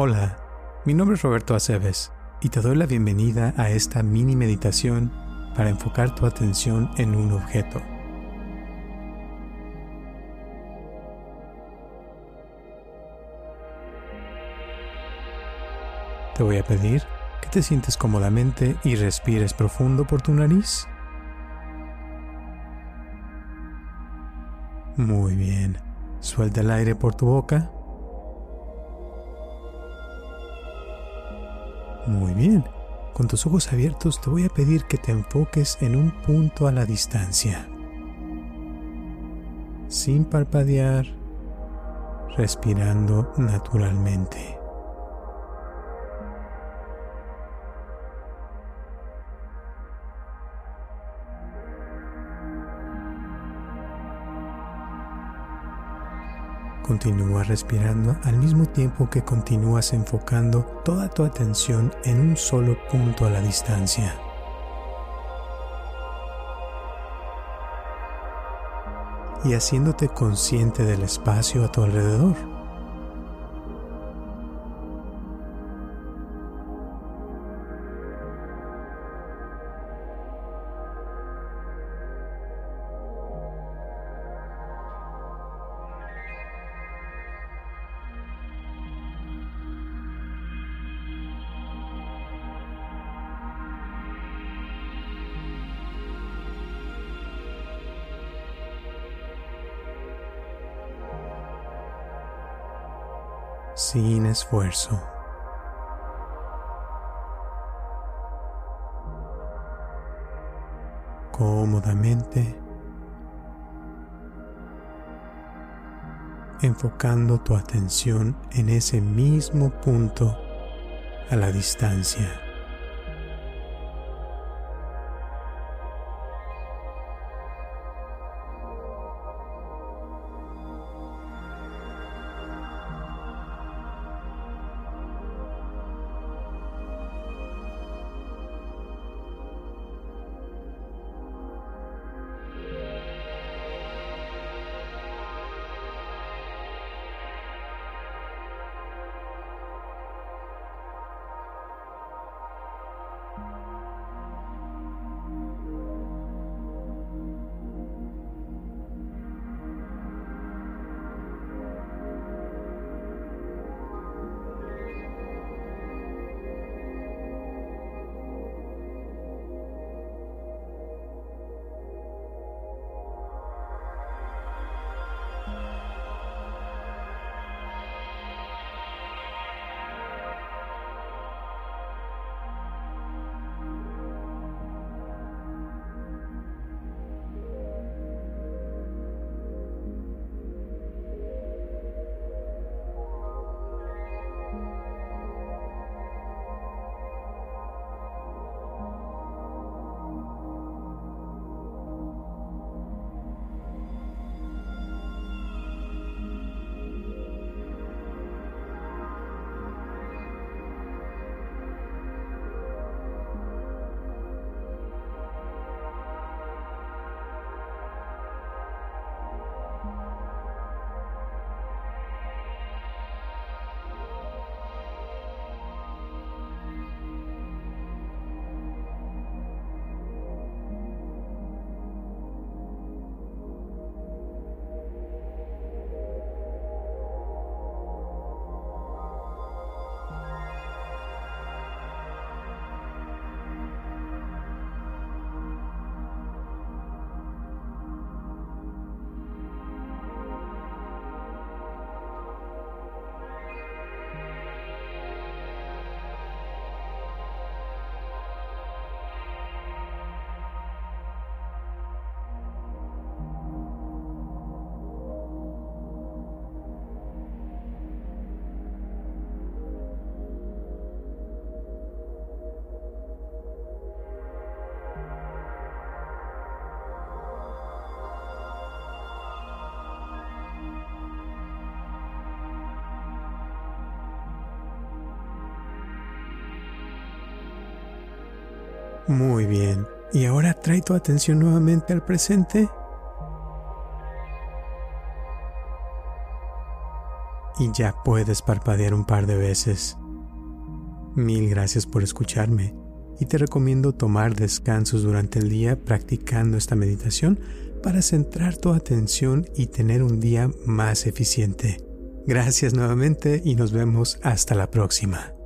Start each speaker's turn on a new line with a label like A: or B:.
A: Hola, mi nombre es Roberto Aceves y te doy la bienvenida a esta mini meditación para enfocar tu atención en un objeto. Te voy a pedir que te sientes cómodamente y respires profundo por tu nariz. Muy bien. Suelta el aire por tu boca. Muy bien. Con tus ojos abiertos te voy a pedir que te enfoques en un punto a la distancia. Sin parpadear, respirando naturalmente. Continúa respirando al mismo tiempo que continúas enfocando toda tu atención en un solo punto a la distancia. Y haciéndote consciente del espacio a tu alrededor. Sin esfuerzo. Cómodamente, enfocando tu atención en ese mismo punto a la distancia. Muy bien. Y ahora trae tu atención nuevamente al presente. y ya puedes parpadear un par de veces. Mil gracias por escucharme y te recomiendo tomar descansos durante el día practicando esta meditación para centrar tu atención y tener un día más eficiente. Gracias nuevamente y nos vemos hasta la próxima.